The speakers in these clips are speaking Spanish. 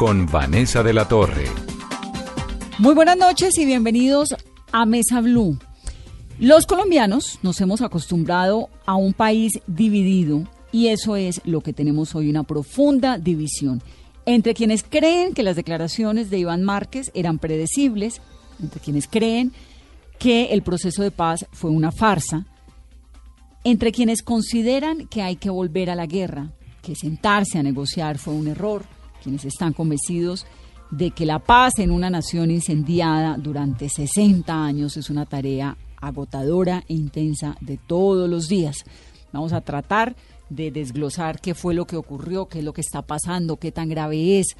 con Vanessa de la Torre. Muy buenas noches y bienvenidos a Mesa Blue. Los colombianos nos hemos acostumbrado a un país dividido y eso es lo que tenemos hoy, una profunda división entre quienes creen que las declaraciones de Iván Márquez eran predecibles, entre quienes creen que el proceso de paz fue una farsa, entre quienes consideran que hay que volver a la guerra, que sentarse a negociar fue un error, quienes están convencidos de que la paz en una nación incendiada durante 60 años es una tarea agotadora e intensa de todos los días. Vamos a tratar de desglosar qué fue lo que ocurrió, qué es lo que está pasando, qué tan grave es,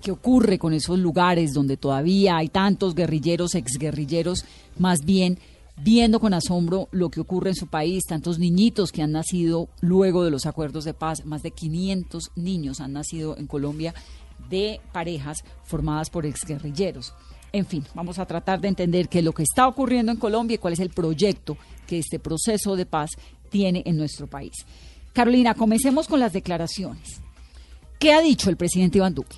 qué ocurre con esos lugares donde todavía hay tantos guerrilleros, exguerrilleros, más bien viendo con asombro lo que ocurre en su país, tantos niñitos que han nacido luego de los acuerdos de paz, más de 500 niños han nacido en Colombia de parejas formadas por exguerrilleros. En fin, vamos a tratar de entender qué es lo que está ocurriendo en Colombia y cuál es el proyecto que este proceso de paz tiene en nuestro país. Carolina, comencemos con las declaraciones. ¿Qué ha dicho el presidente Iván Duque?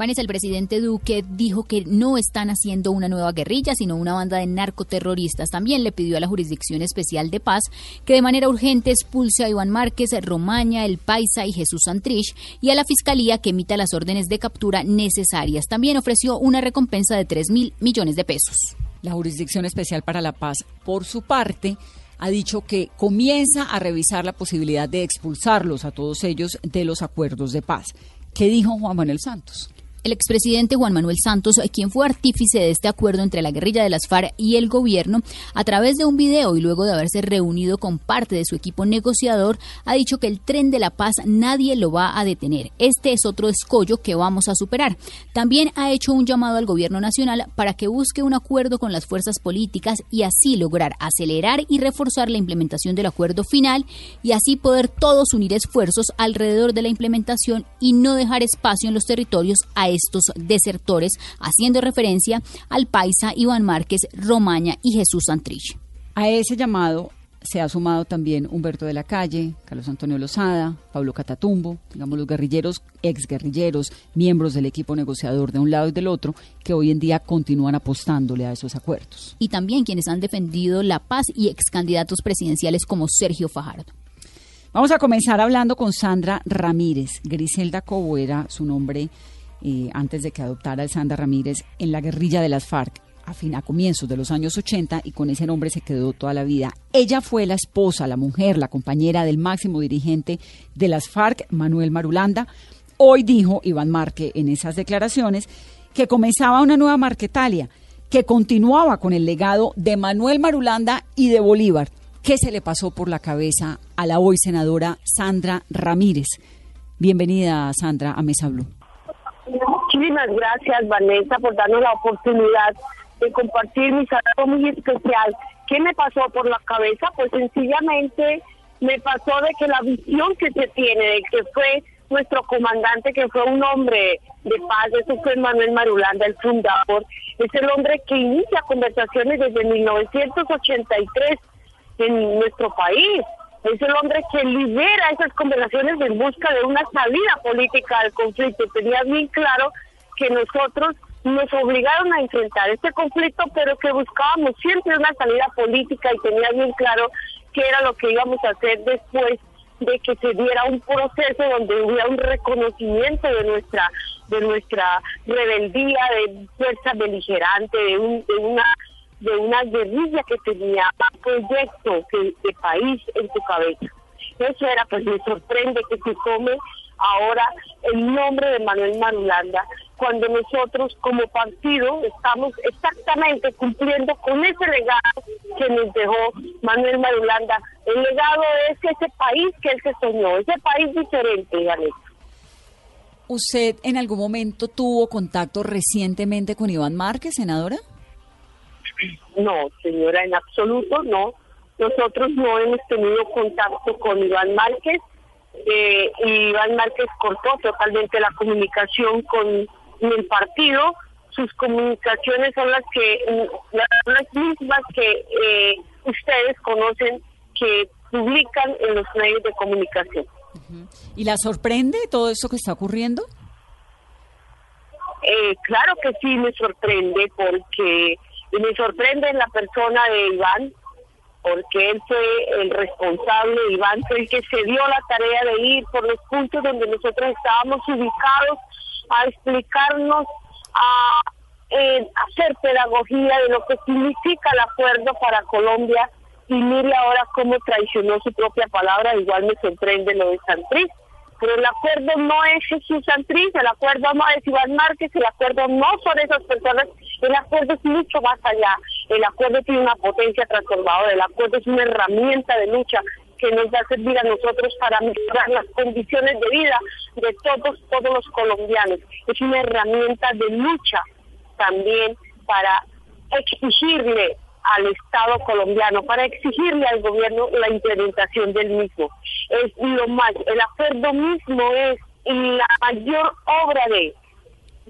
Vanessa, el presidente Duque dijo que no están haciendo una nueva guerrilla, sino una banda de narcoterroristas. También le pidió a la Jurisdicción Especial de Paz que de manera urgente expulse a Iván Márquez, Romaña, El Paisa y Jesús Santrich y a la Fiscalía que emita las órdenes de captura necesarias. También ofreció una recompensa de 3 mil millones de pesos. La Jurisdicción Especial para la Paz, por su parte, ha dicho que comienza a revisar la posibilidad de expulsarlos a todos ellos de los acuerdos de paz. ¿Qué dijo Juan Manuel Santos? El expresidente Juan Manuel Santos, quien fue artífice de este acuerdo entre la guerrilla de las FARC y el gobierno, a través de un video y luego de haberse reunido con parte de su equipo negociador, ha dicho que el tren de la paz nadie lo va a detener. Este es otro escollo que vamos a superar. También ha hecho un llamado al gobierno nacional para que busque un acuerdo con las fuerzas políticas y así lograr acelerar y reforzar la implementación del acuerdo final y así poder todos unir esfuerzos alrededor de la implementación y no dejar espacio en los territorios a estos desertores, haciendo referencia al paisa Iván Márquez, Romaña y Jesús Santrich. A ese llamado se ha sumado también Humberto de la Calle, Carlos Antonio Lozada, Pablo Catatumbo, digamos los guerrilleros, exguerrilleros, miembros del equipo negociador de un lado y del otro, que hoy en día continúan apostándole a esos acuerdos. Y también quienes han defendido la paz y ex candidatos presidenciales como Sergio Fajardo. Vamos a comenzar hablando con Sandra Ramírez. Griselda Cobo era su nombre antes de que adoptara el Sandra Ramírez en la guerrilla de las FARC a, fin, a comienzos de los años 80 y con ese nombre se quedó toda la vida. Ella fue la esposa, la mujer, la compañera del máximo dirigente de las FARC, Manuel Marulanda. Hoy dijo Iván Marque en esas declaraciones que comenzaba una nueva Marquetalia, que continuaba con el legado de Manuel Marulanda y de Bolívar. ¿Qué se le pasó por la cabeza a la hoy senadora Sandra Ramírez? Bienvenida, Sandra, a Mesa Blue. Muchísimas gracias, Vanessa, por darnos la oportunidad de compartir mi saludo muy especial. ¿Qué me pasó por la cabeza? Pues sencillamente me pasó de que la visión que se tiene de que fue nuestro comandante, que fue un hombre de paz, eso fue Manuel Marulanda, el fundador, es el hombre que inicia conversaciones desde 1983 en nuestro país. Es el hombre que lidera esas conversaciones en busca de una salida política al conflicto. Tenía bien claro que nosotros nos obligaron a enfrentar este conflicto, pero que buscábamos siempre una salida política y tenía bien claro qué era lo que íbamos a hacer después de que se diera un proceso donde hubiera un reconocimiento de nuestra de nuestra rebeldía, de fuerza beligerante, de, de una de una guerrilla que tenía un proyecto de país en su cabeza. Eso era, pues me sorprende que se tome ahora el nombre de Manuel Marulanda cuando nosotros como partido estamos exactamente cumpliendo con ese legado que nos dejó Manuel Marulanda. El legado es ese país que él se soñó, ese país diferente, Vanessa. ¿Usted en algún momento tuvo contacto recientemente con Iván Márquez, senadora? No, señora, en absoluto no. Nosotros no hemos tenido contacto con Iván Márquez. Eh, y Iván Márquez cortó totalmente la comunicación con el partido. Sus comunicaciones son las que las mismas que eh, ustedes conocen que publican en los medios de comunicación. ¿Y la sorprende todo eso que está ocurriendo? Eh, claro que sí me sorprende porque me sorprende la persona de Iván porque él fue el responsable, Iván fue el que se dio la tarea de ir por los puntos donde nosotros estábamos ubicados a explicarnos, a eh, hacer pedagogía de lo que significa el acuerdo para Colombia y mire ahora cómo traicionó su propia palabra, igual me sorprende lo de Santriz. Pero el acuerdo no es Jesús Santriz, el acuerdo no es Iván Márquez, el acuerdo no son esas personas, el acuerdo es mucho más allá. El acuerdo tiene una potencia transformadora, el acuerdo es una herramienta de lucha que nos va a servir a nosotros para mejorar las condiciones de vida de todos, todos los colombianos. Es una herramienta de lucha también para exigirle al Estado colombiano para exigirle al gobierno la implementación del mismo. Es lo más, el acuerdo mismo es la mayor obra de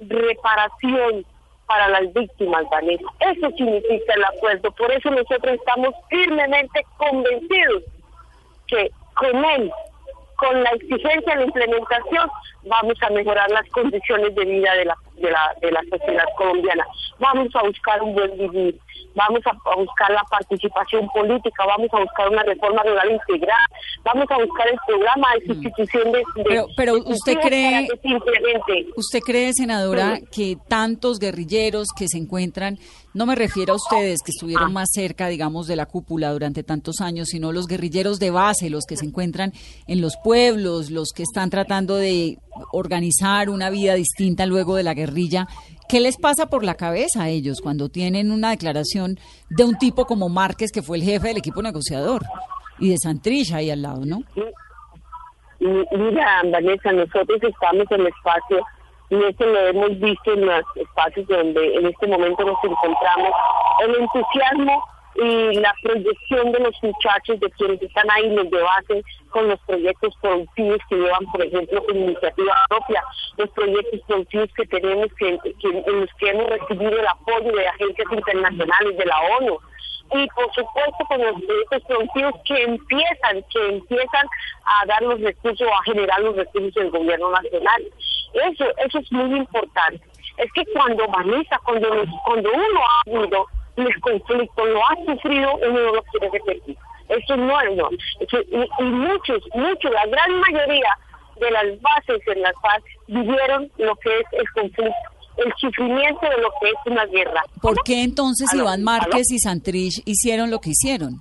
reparación para las víctimas, Vanessa. Eso significa el acuerdo. Por eso nosotros estamos firmemente convencidos que con él, con la exigencia de la implementación, vamos a mejorar las condiciones de vida de la, de la, de la sociedad colombiana. Vamos a buscar un buen vivir vamos a, buscar la participación política, vamos a buscar una reforma rural integral, vamos a buscar el programa de mm. sustitución de... pero, pero usted cree, usted cree, senadora, que tantos guerrilleros que se encuentran, no me refiero a ustedes que estuvieron ah. más cerca, digamos, de la cúpula durante tantos años, sino los guerrilleros de base, los que se encuentran en los pueblos, los que están tratando de organizar una vida distinta luego de la guerrilla, ¿Qué les pasa por la cabeza a ellos cuando tienen una declaración de un tipo como Márquez, que fue el jefe del equipo negociador, y de Santrich ahí al lado, no? Mira, Vanessa, nosotros estamos en el espacio y eso lo hemos visto en los espacios donde en este momento nos encontramos. El entusiasmo y la proyección de los muchachos, de quienes están ahí, los de base, con los proyectos productivos que llevan, por ejemplo, con iniciativa propia, los proyectos productivos que tenemos, que, en los que hemos recibido el apoyo de agencias internacionales, de la ONU, y por supuesto con los proyectos productivos que empiezan, que empiezan a dar los recursos, a generar los recursos del gobierno nacional. Eso, eso es muy importante. Es que cuando Vanessa, cuando, cuando uno ha habido el conflicto, lo ha sufrido, uno no lo quiere repetir. Eso es no. y, muchos, muchos, la gran mayoría de las bases en las paz vivieron lo que es el conflicto el sufrimiento de lo que es una guerra. ¿Por qué entonces Iván Márquez y Santrich hicieron lo que hicieron?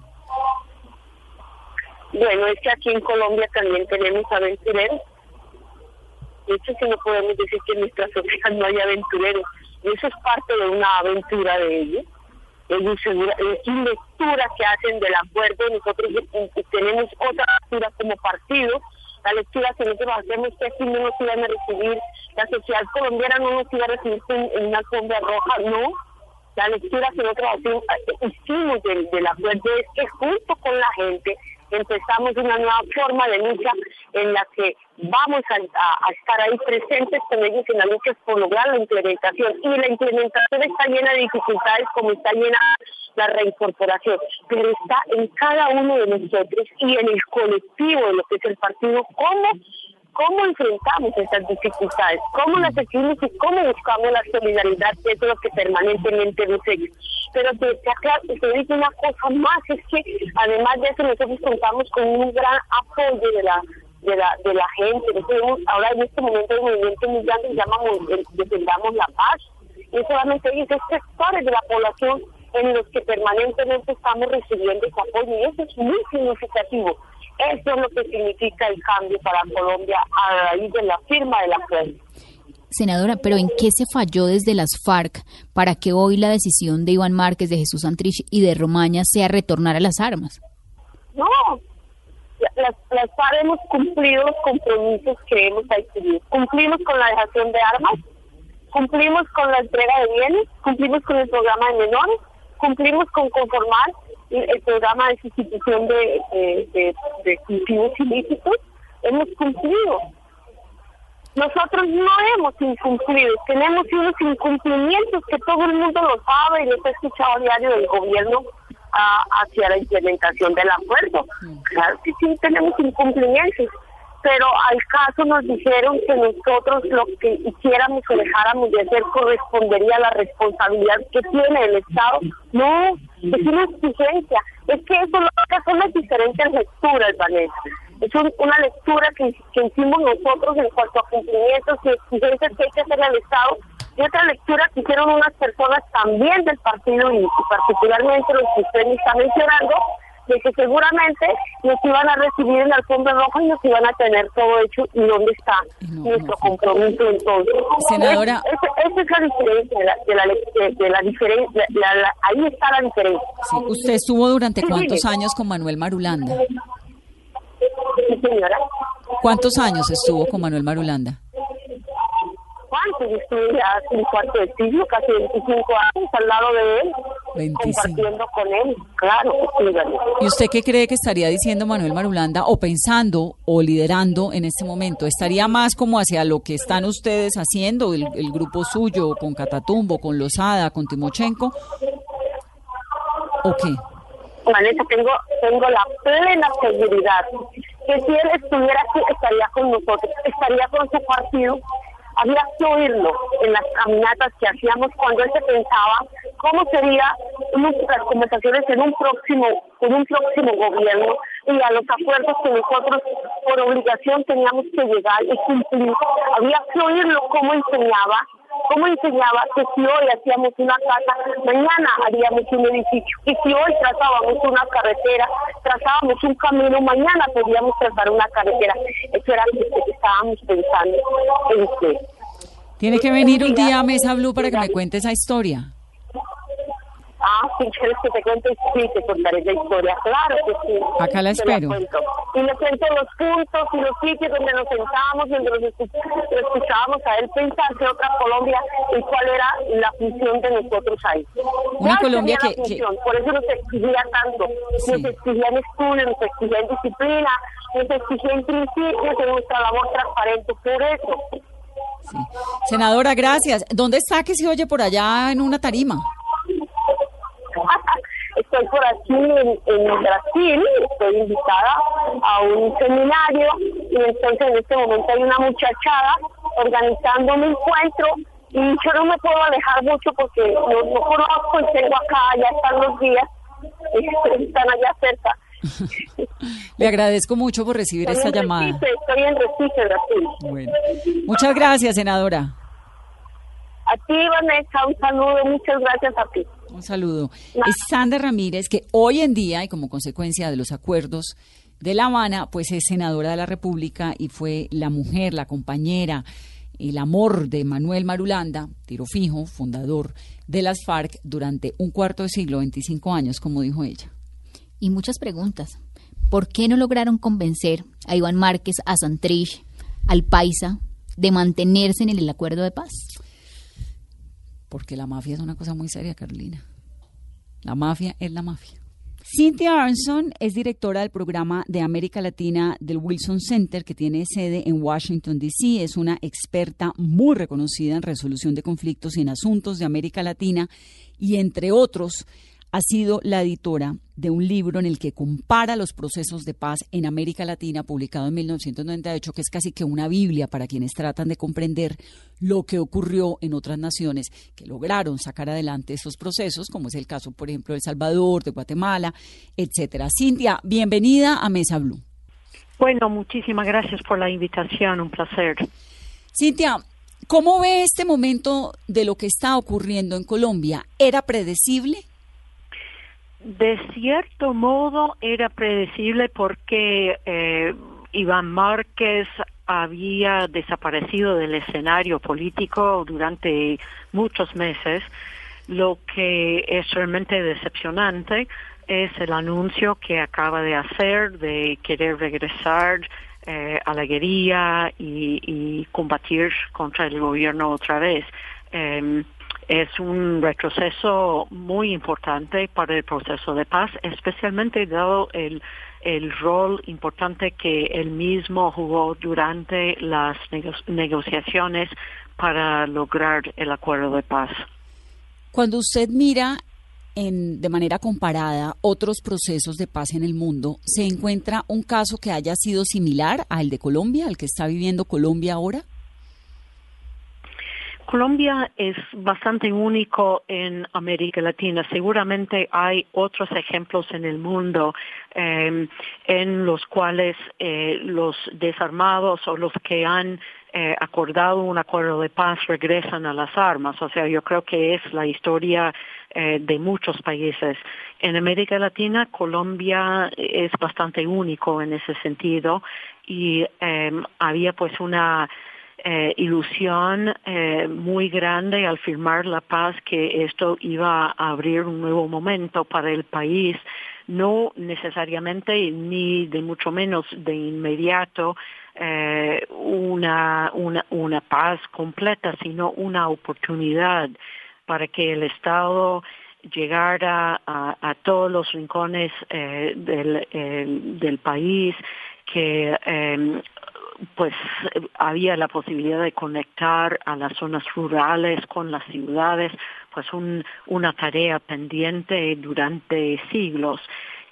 Bueno, es que aquí en Colombia también tenemos aventureros. De hecho, si no podemos decir que en nuestras orejas no hay aventureros. Y eso es parte de una aventura de ellos es una lectura que hacen del acuerdo, nosotros tenemos otra lectura como partido, la lectura que nosotros hacemos que aquí no nos iban a recibir, la sociedad colombiana no nos iba a recibir en, una sombra roja, no, la lectura que nosotros hicimos del, del acuerdo es que junto con la gente empezamos una nueva forma de lucha en la que vamos a, estar ahí presentes con ellos en la lucha por lograr la implementación. Y la implementación está llena de dificultades como está llena la reincorporación, pero está en cada uno de nosotros y en el colectivo de lo que es el partido, cómo cómo enfrentamos estas dificultades, cómo las seguimos y cómo buscamos la solidaridad, que es lo que permanentemente nos. Pero te, te, te digo una cosa más, es que además de eso nosotros contamos con un gran apoyo de la de la, de la gente. ahora en este momento el movimiento mundial se llama Defendamos la Paz. Y solamente hay sectores de la población en los que permanentemente estamos recibiendo ese apoyo y eso es muy significativo. Eso es lo que significa el cambio para Colombia a raíz de la firma del acuerdo. Senadora, pero ¿en qué se falló desde las FARC para que hoy la decisión de Iván Márquez, de Jesús Santrich y de Romaña sea retornar a las armas? No, las, las FARC hemos cumplido los compromisos que hemos adquirido. Cumplimos con la dejación de armas, cumplimos con la entrega de bienes, cumplimos con el programa de menores, cumplimos con conformar el programa de sustitución de, de, de cultivos ilícitos, hemos cumplido. Nosotros no hemos incumplido, tenemos unos incumplimientos que todo el mundo lo sabe y los he escuchado a diario del gobierno hacia la implementación del acuerdo. Claro que sí tenemos incumplimientos, pero al caso nos dijeron que nosotros lo que hiciéramos o dejáramos de hacer correspondería a la responsabilidad que tiene el Estado. No, es una exigencia. Es que eso lo que son las diferentes lecturas, Vanessa. Es una lectura que, hicimos nosotros en cuanto a cumplimientos y exigencias que hay que hacer al Estado y otra lectura que hicieron unas personas también del partido y, particularmente los que usted me está mencionando, de que seguramente nos iban a recibir en el fondo rojo y nos iban a tener todo hecho y dónde está nuestro compromiso entonces. Senadora. esa es la diferencia, de la, de la, diferencia, ahí está la diferencia. ¿Usted estuvo durante cuántos años con Manuel Marulanda? Sí, señora. ¿Cuántos años estuvo con Manuel Marulanda? ¿Cuántos? Estuve ya un cuarto de siglo, casi 25 años al lado de él, 25. compartiendo con él, claro. ¿Y usted qué cree que estaría diciendo Manuel Marulanda o pensando o liderando en este momento? ¿Estaría más como hacia lo que están ustedes haciendo, el, el grupo suyo, con Catatumbo, con Lozada, con Timochenko? ¿O qué? Vanessa, tengo, tengo la plena seguridad que si él estuviera aquí estaría con nosotros, estaría con su partido había que oírlo en las caminatas que hacíamos cuando él se pensaba cómo sería las conversaciones en un próximo, en un próximo gobierno y a los acuerdos que nosotros por obligación teníamos que llegar y cumplir. Había que oírlo cómo enseñaba cómo enseñaba que si hoy hacíamos una casa, mañana haríamos un edificio. Y si hoy trazábamos una carretera, trazábamos un camino, mañana podíamos trazar una carretera. Eso era lo que estábamos pensando en usted. Tiene que venir un día a Mesa Blue para que me cuente esa historia. Ah, si quieres que te cuente, sí, te contaré la historia. Claro que sí. Acá la espero. y le cuento los puntos y los sitios donde nos sentábamos, donde los escuchábamos a él pensar que otra Colombia y cuál era la función de nosotros ahí. Una Colombia que, Por eso nos exigía tanto. Nos exigían estudios, nos exigían disciplina, nos exigían principios de nuestra labor transparente. Por eso. Sí. Senadora, gracias. ¿Dónde está que se oye por allá en una tarima? Estoy por aquí en, Brasil, estoy invitada a un seminario y entonces en este momento hay una muchachada organizando un encuentro y yo no me puedo alejar mucho porque no, conozco y tengo acá, ya están los días, están allá cerca. Le agradezco mucho por recibir esta llamada. estoy en Recife, Brasil. Bueno. Muchas gracias, senadora. A ti, Vanessa, un saludo, muchas gracias a ti. Un saludo. Es Sandra Ramírez, que hoy en día, y como consecuencia de los acuerdos de La Habana, pues es senadora de la República y fue la mujer, la compañera, el amor de Manuel Marulanda, tiro fijo, fundador de las FARC durante un cuarto de siglo, 25 años, como dijo ella. Y muchas preguntas. ¿Por qué no lograron convencer a Iván Márquez, a Santrich, al Paisa, de mantenerse en el acuerdo de paz? Porque la mafia es una cosa muy seria, Carolina. La mafia es la mafia. Cynthia Arnson es directora del programa de América Latina del Wilson Center, que tiene sede en Washington, D.C. Es una experta muy reconocida en resolución de conflictos y en asuntos de América Latina y, entre otros, ha sido la editora de un libro en el que compara los procesos de paz en América Latina, publicado en 1998, que es casi que una Biblia para quienes tratan de comprender lo que ocurrió en otras naciones que lograron sacar adelante esos procesos, como es el caso, por ejemplo, de El Salvador, de Guatemala, etcétera. Cintia, bienvenida a Mesa Blue. Bueno, muchísimas gracias por la invitación, un placer. Cintia, ¿cómo ve este momento de lo que está ocurriendo en Colombia? ¿Era predecible? De cierto modo era predecible porque eh, Iván Márquez había desaparecido del escenario político durante muchos meses. Lo que es realmente decepcionante es el anuncio que acaba de hacer de querer regresar eh, a la guerrilla y, combatir contra el gobierno otra vez. Em, es un retroceso muy importante para el proceso de paz, especialmente dado el, el rol importante que él mismo jugó durante las negociaciones para lograr el acuerdo de paz. Cuando usted mira en, de manera comparada otros procesos de paz en el mundo, ¿se encuentra un caso que haya sido similar al de Colombia, al que está viviendo Colombia ahora? Colombia es bastante único en América Latina. Seguramente hay otros ejemplos en el mundo em, en los cuales eh, los desarmados o los que han eh, acordado un acuerdo de paz regresan a las armas. O sea, yo creo que es la historia eh, de muchos países. En América Latina, Colombia es bastante único en ese sentido y em, había pues una eh, ilusión eh, muy grande al firmar la paz que esto iba a abrir un nuevo momento para el país, no necesariamente ni de mucho menos de inmediato eh, una, una, una paz completa, sino una oportunidad para que el Estado llegara a, a todos los rincones eh, del, del país, que eh, pues había la posibilidad de conectar a las zonas rurales con las ciudades, pues una tarea pendiente durante siglos.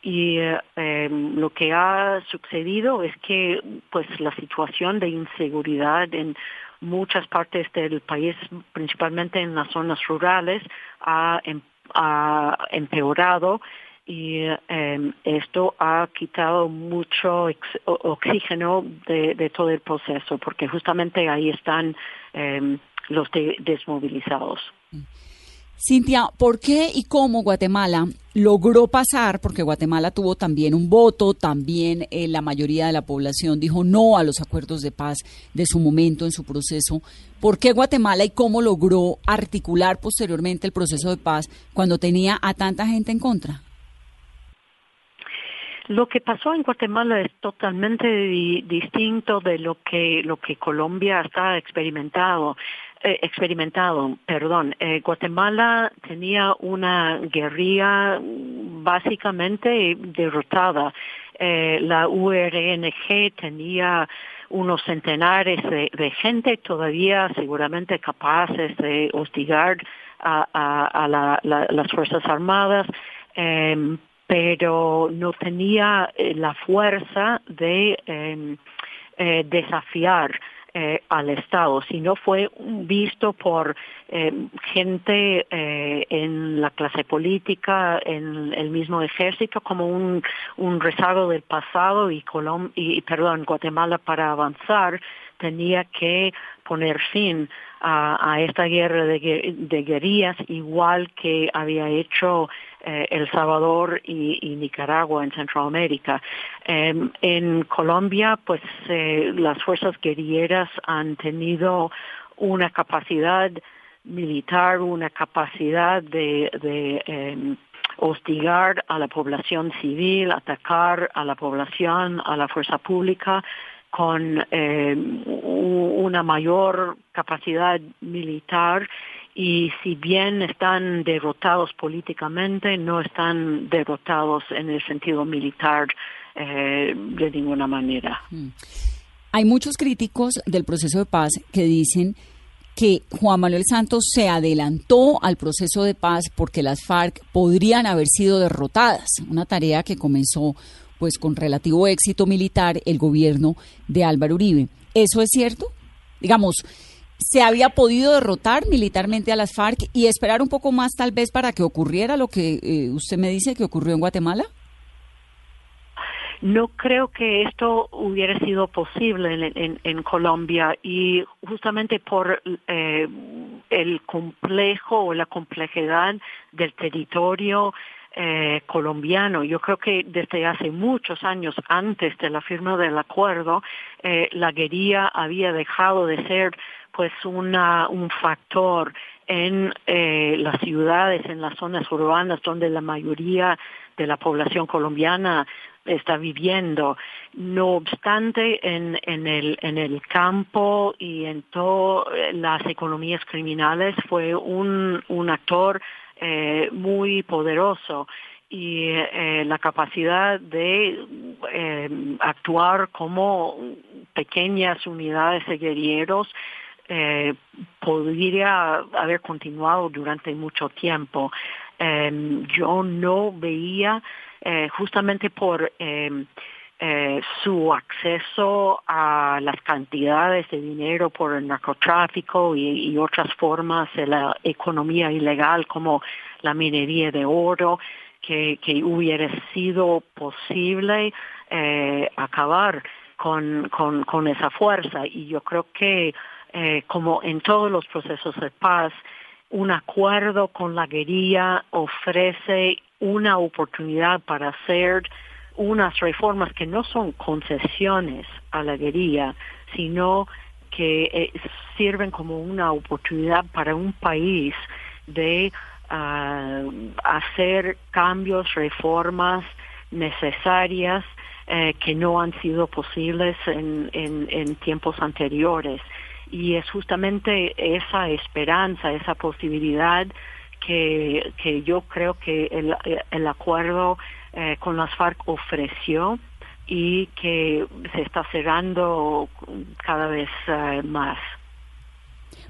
Y eh, lo que ha sucedido es que pues la situación de inseguridad en muchas partes del país, principalmente en las zonas rurales, ha em, empeorado y em, esto ha quitado mucho oxígeno de, todo el proceso porque justamente ahí están em, los desmovilizados. Cintia, ¿por qué y cómo Guatemala logró pasar? Porque Guatemala tuvo también un voto, también eh, la mayoría de la población dijo no a los acuerdos de paz de su momento en su proceso. ¿Por qué Guatemala y cómo logró articular posteriormente el proceso de paz cuando tenía a tanta gente en contra? Lo que pasó en Guatemala es totalmente distinto de lo que lo que Colombia está experimentado. Eh, experimentado, perdón. Eh, Guatemala tenía una guerrilla básicamente derrotada. Eh, la URNG tenía unos centenares de, gente todavía seguramente capaces de hostigar a, las Fuerzas Armadas, em, pero no tenía eh, la fuerza de em, eh, desafiar eh, al Estado, sino fue visto por em, gente en la clase política, en el mismo ejército, como un, un rezago del pasado y, Colom y, perdón, Guatemala para avanzar tenía que poner fin a, esta guerra de, de, guerrillas, igual que había hecho eh, El Salvador y, Nicaragua en Centroamérica. Em, en Colombia, pues eh, las fuerzas guerrilleras han tenido una capacidad militar, una capacidad de, de em, hostigar a la población civil, atacar a la población, a la fuerza pública con eh, una mayor capacidad militar y si bien están derrotados políticamente, no están derrotados en el sentido militar eh, de ninguna manera. Mm. Hay muchos críticos del proceso de paz que dicen que Juan Manuel Santos se adelantó al proceso de paz porque las FARC podrían haber sido derrotadas, una tarea que comenzó pues con relativo éxito militar el gobierno de Álvaro Uribe. ¿Eso es cierto? Digamos, ¿se había podido derrotar militarmente a las FARC y esperar un poco más tal vez para que ocurriera lo que eh, usted me dice que ocurrió en Guatemala? No creo que esto hubiera sido posible en, Colombia y justamente por eh, el complejo o la complejidad del territorio eh, colombiano. Yo creo que desde hace muchos años antes de la firma del acuerdo, eh, la guerrilla había dejado de ser pues una, un factor en eh, las ciudades, en las zonas urbanas donde la mayoría de la población colombiana está viviendo. No obstante, en, en, el, en el campo y en todas las economías criminales fue un, un actor eh, muy poderoso y eh, la capacidad de eh, actuar como pequeñas unidades de guerrilleros eh, podría haber continuado durante mucho tiempo. Eh, yo no veía, eh, justamente por eh, su acceso a las cantidades de dinero por el narcotráfico y, otras formas de la economía ilegal como la minería de oro, que, que hubiera sido posible eh, acabar con, con, con, esa fuerza. Y yo creo que, eh, como en todos los procesos de paz, un acuerdo con la guerrilla ofrece una oportunidad para hacer unas reformas que no son concesiones a la guerrilla, sino que eh, sirven como una oportunidad para un país de uh, hacer cambios, reformas necesarias eh, que no han sido posibles en, en, en tiempos anteriores. Y es justamente esa esperanza, esa posibilidad que, que yo creo que el, el acuerdo eh, con las FARC ofreció y que se está cerrando cada vez uh, más.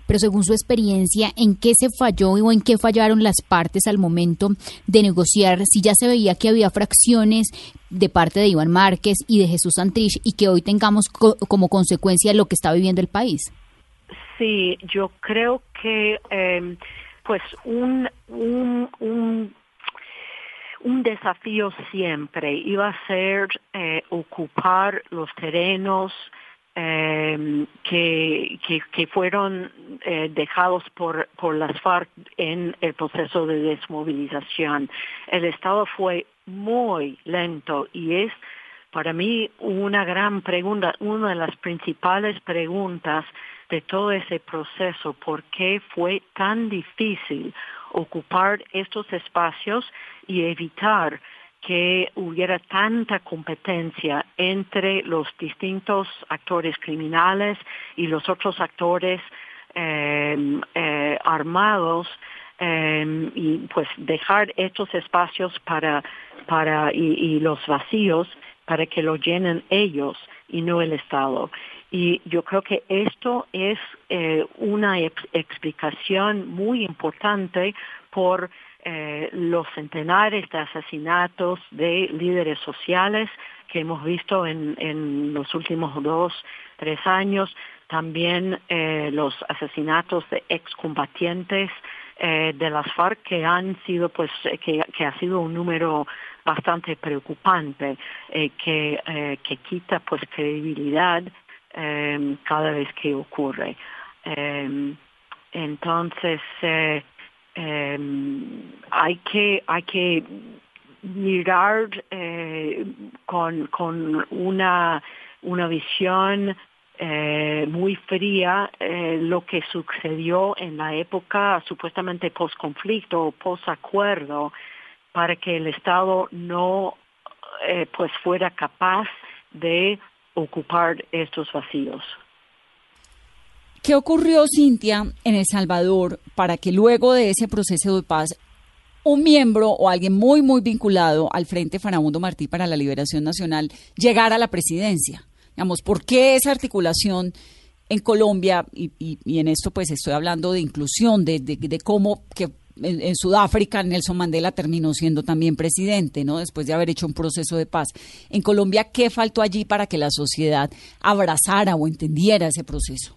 Pero según su experiencia, ¿en qué se falló o en qué fallaron las partes al momento de negociar? Si ya se veía que había fracciones de parte de Iván Márquez y de Jesús Santrich y que hoy tengamos co como consecuencia lo que está viviendo el país. Sí, yo creo que eh, pues un, un, un un desafío siempre. Iba a ser eh, ocupar los terrenos eh, que, que, que, fueron eh, dejados por, por las FARC en el proceso de desmovilización. El Estado fue muy lento y es para mí una gran pregunta, una de las principales preguntas de todo ese proceso, ¿por qué fue tan difícil ocupar estos espacios y evitar que hubiera tanta competencia entre los distintos actores criminales y los otros actores eh, eh, armados eh, y pues dejar estos espacios para para y, y, los vacíos para que lo llenen ellos y no el Estado. Y yo creo que esto es eh, una ex explicación muy importante por eh, los centenares de asesinatos de líderes sociales que hemos visto en, en los últimos dos, tres años, también eh, los asesinatos de excombatientes eh, de las FARC que han sido, pues, que, que ha sido un número bastante preocupante, eh, que, eh, que quita, pues, credibilidad eh, cada vez que ocurre. Eh, entonces, eh, hay que hay que mirar con, con una una visión eh, muy fría eh, lo que sucedió en la época supuestamente post-conflicto o post-acuerdo para que el Estado no eh, pues fuera capaz de ocupar estos vacíos. ¿Qué ocurrió, Cintia, en El Salvador para que luego de ese proceso de paz un miembro o alguien muy, muy vinculado al Frente Farabundo Martí para la Liberación Nacional llegara a la presidencia? Digamos, ¿por qué esa articulación en Colombia? Y, en esto pues estoy hablando de inclusión, de cómo que en, Sudáfrica Nelson Mandela terminó siendo también presidente, ¿no? Después de haber hecho un proceso de paz. En Colombia, ¿qué faltó allí para que la sociedad abrazara o entendiera ese proceso?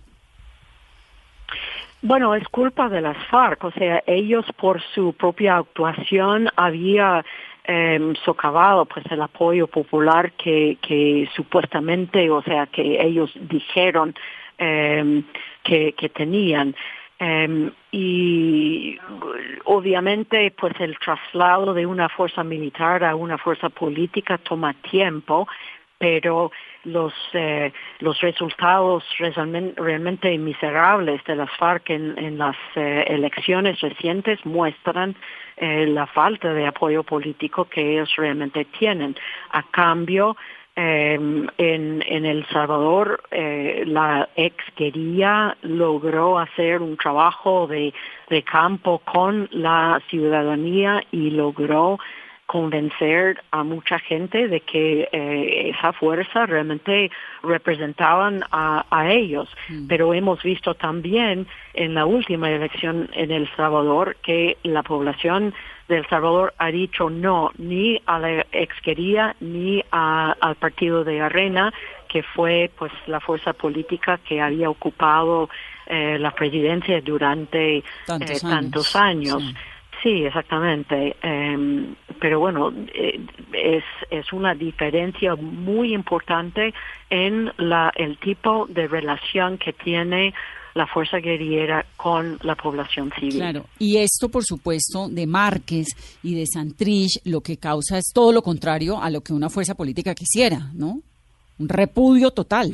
Bueno, es culpa de las FARC, o sea, ellos por su propia actuación había eh, socavado pues el apoyo popular que, que supuestamente, o sea, que ellos dijeron que, que tenían. Em, y obviamente pues el traslado de una fuerza militar a una fuerza política toma tiempo, pero los eh, los resultados realmente, miserables de las FARC en, las eh, elecciones recientes muestran eh, la falta de apoyo político que ellos realmente tienen. A cambio, Em, en, en, El Salvador, eh, la ex quería logró hacer un trabajo de, de campo con la ciudadanía y logró convencer a mucha gente de que eh, esa fuerza realmente representaban a, a ellos. Mm. Pero hemos visto también en la última elección en El Salvador que la población de El Salvador ha dicho no ni a la exquería ni al partido de Arena, que fue pues la fuerza política que había ocupado eh, la presidencia durante tantos eh, años. Sí, exactamente. Em, pero bueno, eh, es, es una diferencia muy importante en la, el tipo de relación que tiene la fuerza guerrillera con la población civil. Claro, y esto, por supuesto, de Márquez y de Santrich, lo que causa es todo lo contrario a lo que una fuerza política quisiera, ¿no? Un repudio total.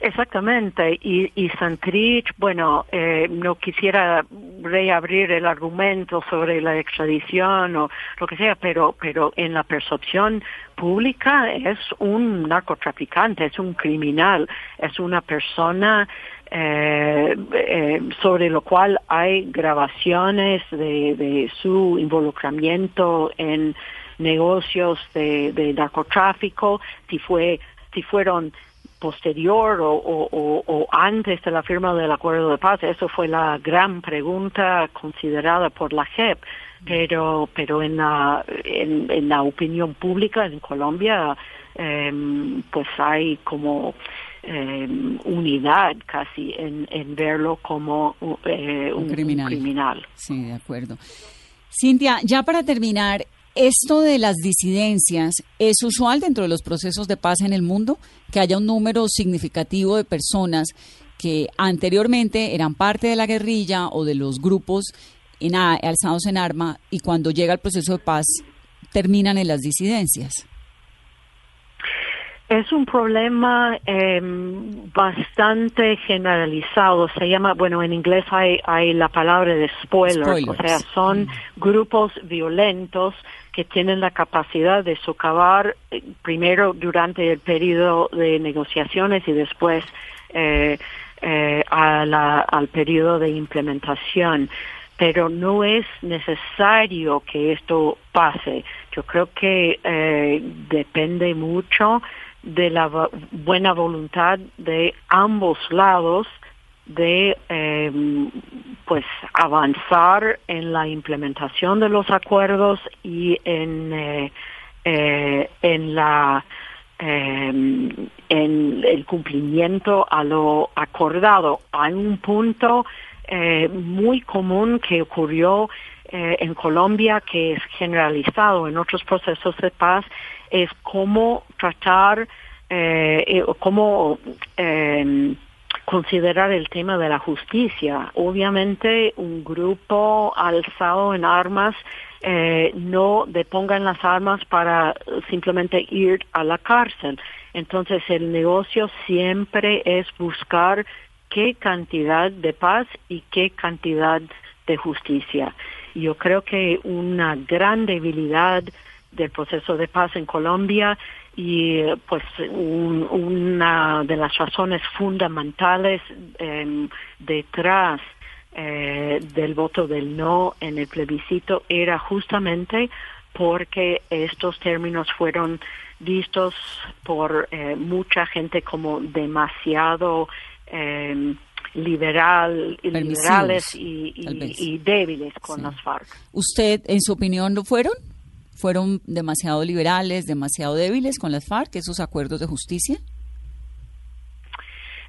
Exactamente, y, y Santrich, bueno, eh, no quisiera reabrir el argumento sobre la extradición o lo que sea, pero, pero en la percepción pública es un narcotraficante, es un criminal, es una persona eh, eh, sobre lo cual hay grabaciones de, de su involucramiento en negocios de, de narcotráfico, si fue si fueron posterior o, o, o, antes de la firma del acuerdo de paz? Eso fue la gran pregunta considerada por la JEP, pero, pero en, la, en, la opinión pública en Colombia, em, pues hay como em, unidad casi en, en verlo como eh, un, criminal. un criminal. Sí, de acuerdo. Cintia, ya para terminar, esto de las disidencias es usual dentro de los procesos de paz en el mundo, que haya un número significativo de personas que anteriormente eran parte de la guerrilla o de los grupos alzados en arma y cuando llega el proceso de paz terminan en las disidencias. Es un problema em, bastante generalizado. Se llama, bueno, en inglés hay, hay la palabra de spoiler, o sea, son mm. grupos violentos que tienen la capacidad de socavar eh, primero durante el periodo de negociaciones y después eh, eh, al periodo de implementación. Pero no es necesario que esto pase. Yo creo que depende mucho de la buena voluntad de ambos lados de eh, pues avanzar en la implementación de los acuerdos y en eh, eh, en la em, en el cumplimiento a lo acordado. Hay un punto eh, muy común que ocurrió eh, en Colombia que es generalizado en otros procesos de paz es cómo tratar, eh, eh cómo eh, considerar el tema de la justicia. Obviamente un grupo alzado en armas eh, no depongan las armas para simplemente ir a la cárcel. Entonces el negocio siempre es buscar qué cantidad de paz y qué cantidad de justicia. Yo creo que una gran debilidad del proceso de paz en Colombia y pues una de las razones fundamentales em, detrás eh, del voto del no en el plebiscito era justamente porque estos términos fueron vistos por eh, mucha gente como demasiado eh, liberal, liberales y, débiles con las FARC. ¿Usted, en su opinión, lo fueron? ¿Fueron demasiado liberales, demasiado débiles con las FARC, esos acuerdos de justicia?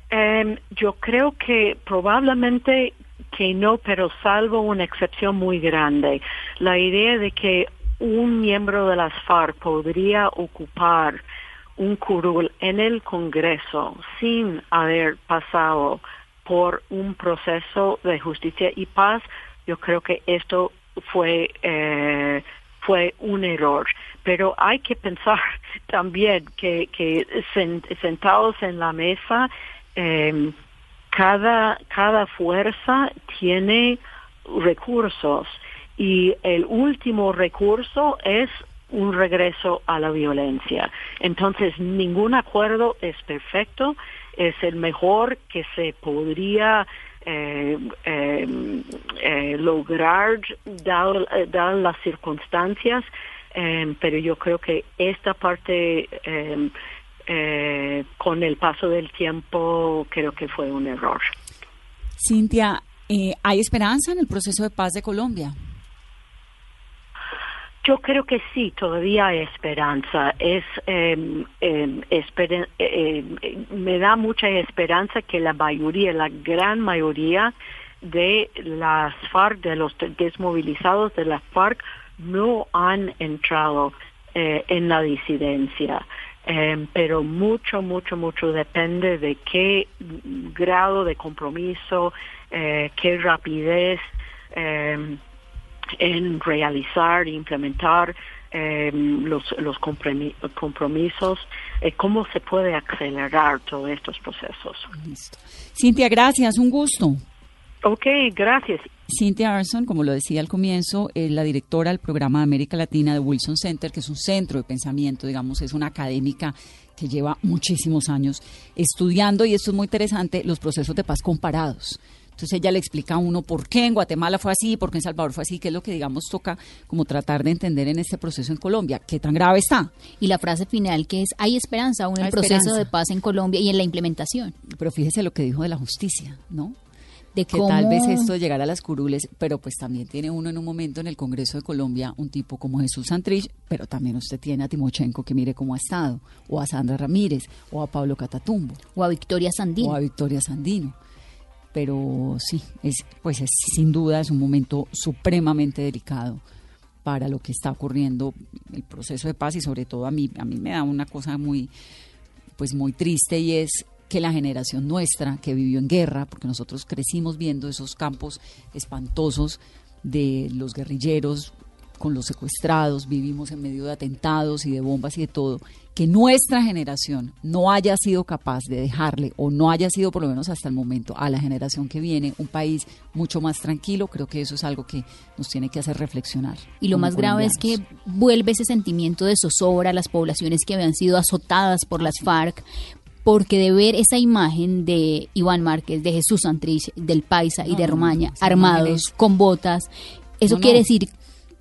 Em, yo creo que probablemente que no, pero salvo una excepción muy grande. La idea de que un miembro de las FARC podría ocupar un curul en el Congreso sin haber pasado por un proceso de justicia y paz, yo creo que esto fue eh, fue un error. Pero hay que pensar también que, que sentados en la mesa, eh, cada, cada fuerza tiene recursos y el último recurso es un regreso a la violencia. Entonces, ningún acuerdo es perfecto, es el mejor que se podría eh, em, eh, lograr dar las circunstancias, em, pero yo creo que esta parte eh, con el paso del tiempo creo que fue un error. Cintia, ¿hay esperanza en el proceso de paz de Colombia? Yo creo que sí, todavía hay esperanza. Es, eh, me da mucha esperanza que la mayoría, la gran mayoría de las FARC, de los desmovilizados de las FARC, no han entrado eh, en la disidencia. pero mucho, mucho, mucho depende de qué grado de compromiso, qué rapidez en realizar e implementar eh, los, los compromisos, eh, cómo se puede acelerar todos estos procesos. Cintia, gracias, un gusto. Ok, gracias. Cintia Arson, como lo decía al comienzo, es la directora del programa de América Latina de Wilson Center, que es un centro de pensamiento, digamos, es una académica que lleva muchísimos años estudiando, y esto es muy interesante, los procesos de paz comparados. Entonces ella le explica a uno por qué en Guatemala fue así, por qué en Salvador fue así, qué es lo que digamos toca como tratar de entender en este proceso en Colombia, qué tan grave está. Y la frase final que es, hay esperanza aún en el proceso de paz en Colombia y en la implementación. Pero fíjese lo que dijo de la justicia, ¿no? de que tal vez esto llegara a las curules, pero pues también tiene uno en un momento en el Congreso de Colombia un tipo como Jesús Santrich, pero también usted tiene a Timochenko que mire cómo ha estado, o a Sandra Ramírez, o a Pablo Catatumbo, o a Victoria Sandino. O a Victoria Sandino pero sí, es, pues es, sin duda es un momento supremamente delicado para lo que está ocurriendo el proceso de paz y sobre todo a mí a mí me da una cosa muy pues muy triste y es que la generación nuestra que vivió en guerra, porque nosotros crecimos viendo esos campos espantosos de los guerrilleros con los secuestrados, vivimos en medio de atentados y de bombas y de todo, que nuestra generación no haya sido capaz de dejarle o no haya sido por lo menos hasta el momento a la generación que viene un país mucho más tranquilo, creo que eso es algo que nos tiene que hacer reflexionar. Y lo más grave es que vuelve ese sentimiento de zozobra a las poblaciones que habían sido azotadas por las FARC, porque de ver esa imagen de Iván Márquez, de Jesús Santrich, del Paisa y de Romaña, armados, con botas, eso quiere decir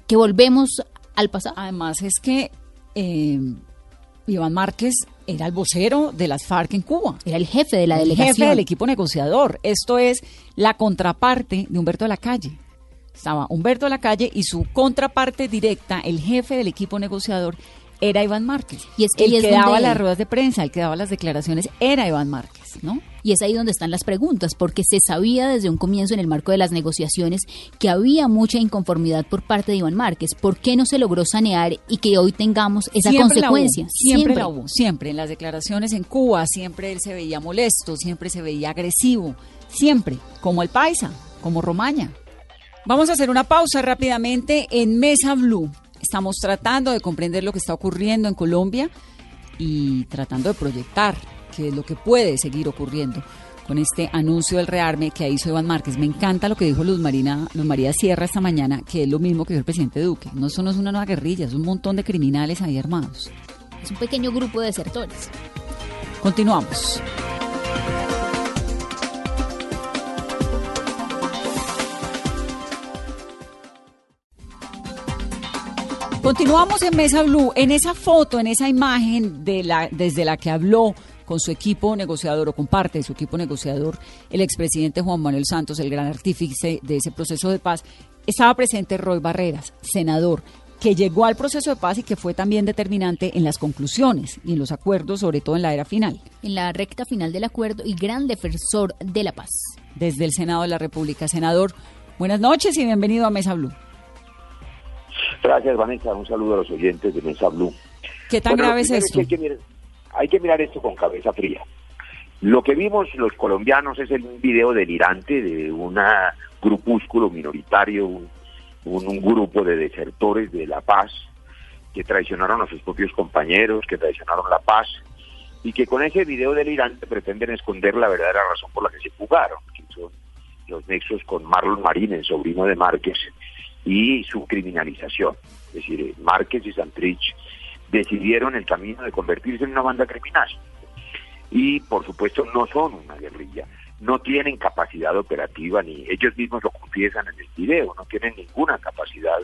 que volvemos al pasado. Además es que eh, Iván Márquez era el vocero de las FARC en Cuba. Era el jefe de la delegación. jefe del equipo negociador. Esto es la contraparte de Humberto de la Calle. Estaba Humberto de la Calle y su contraparte directa, el jefe del equipo negociador, era Iván Márquez. Y es que el que daba las ruedas de prensa, el que daba las declaraciones, era Iván Márquez, ¿no? Y es ahí donde están las preguntas, porque se sabía desde un comienzo en el marco de las negociaciones que había mucha inconformidad por parte de Iván Márquez. ¿Por qué no se logró sanear y que hoy tengamos esa consecuencia? siempre, la hubo, siempre. En las declaraciones en Cuba, siempre él se veía molesto, siempre se veía agresivo, siempre, como el paisa, como Romaña. Vamos a hacer una pausa rápidamente en Mesa Blue. Estamos tratando de comprender lo que está ocurriendo en Colombia y tratando de proyectar qué es lo que puede seguir ocurriendo con este anuncio del rearme que hizo Iván Márquez. Me encanta lo que dijo Luz, Marina, Luz María Sierra esta mañana, que es lo mismo que dijo el presidente Duque. No, eso no es una nueva guerrilla, es un montón de criminales ahí armados. Es un pequeño grupo de desertores. Continuamos. Continuamos en Mesa Blue, en esa foto, en esa imagen de la, desde la que habló con su equipo negociador o con parte de su equipo negociador, el expresidente Juan Manuel Santos, el gran artífice de ese proceso de paz, estaba presente Roy Barreras, senador, que llegó al proceso de paz y que fue también determinante en las conclusiones y en los acuerdos, sobre todo en la era final. En la recta final del acuerdo y gran defensor de la paz. Desde el Senado de la República. Senador, buenas noches y bienvenido a Mesa Blue. Gracias, Vanessa. Un saludo a los oyentes de Mesa Blue. ¿Qué tan grave es esto? Hay que, mirar, esto con cabeza fría. Lo que vimos los colombianos es un video delirante de un grupúsculo minoritario, un, un, grupo de desertores de la paz que traicionaron a sus propios compañeros, que traicionaron la paz y que con ese video delirante pretenden esconder la verdadera razón por la que se fugaron, que son los nexos con Marlon Marín, el sobrino de Márquez, y su criminalización. Es decir, Márquez y Santrich decidieron el camino de convertirse en una banda criminal. Y por supuesto no son una guerrilla, no tienen capacidad operativa, ni ellos mismos lo confiesan en el video, no tienen ninguna capacidad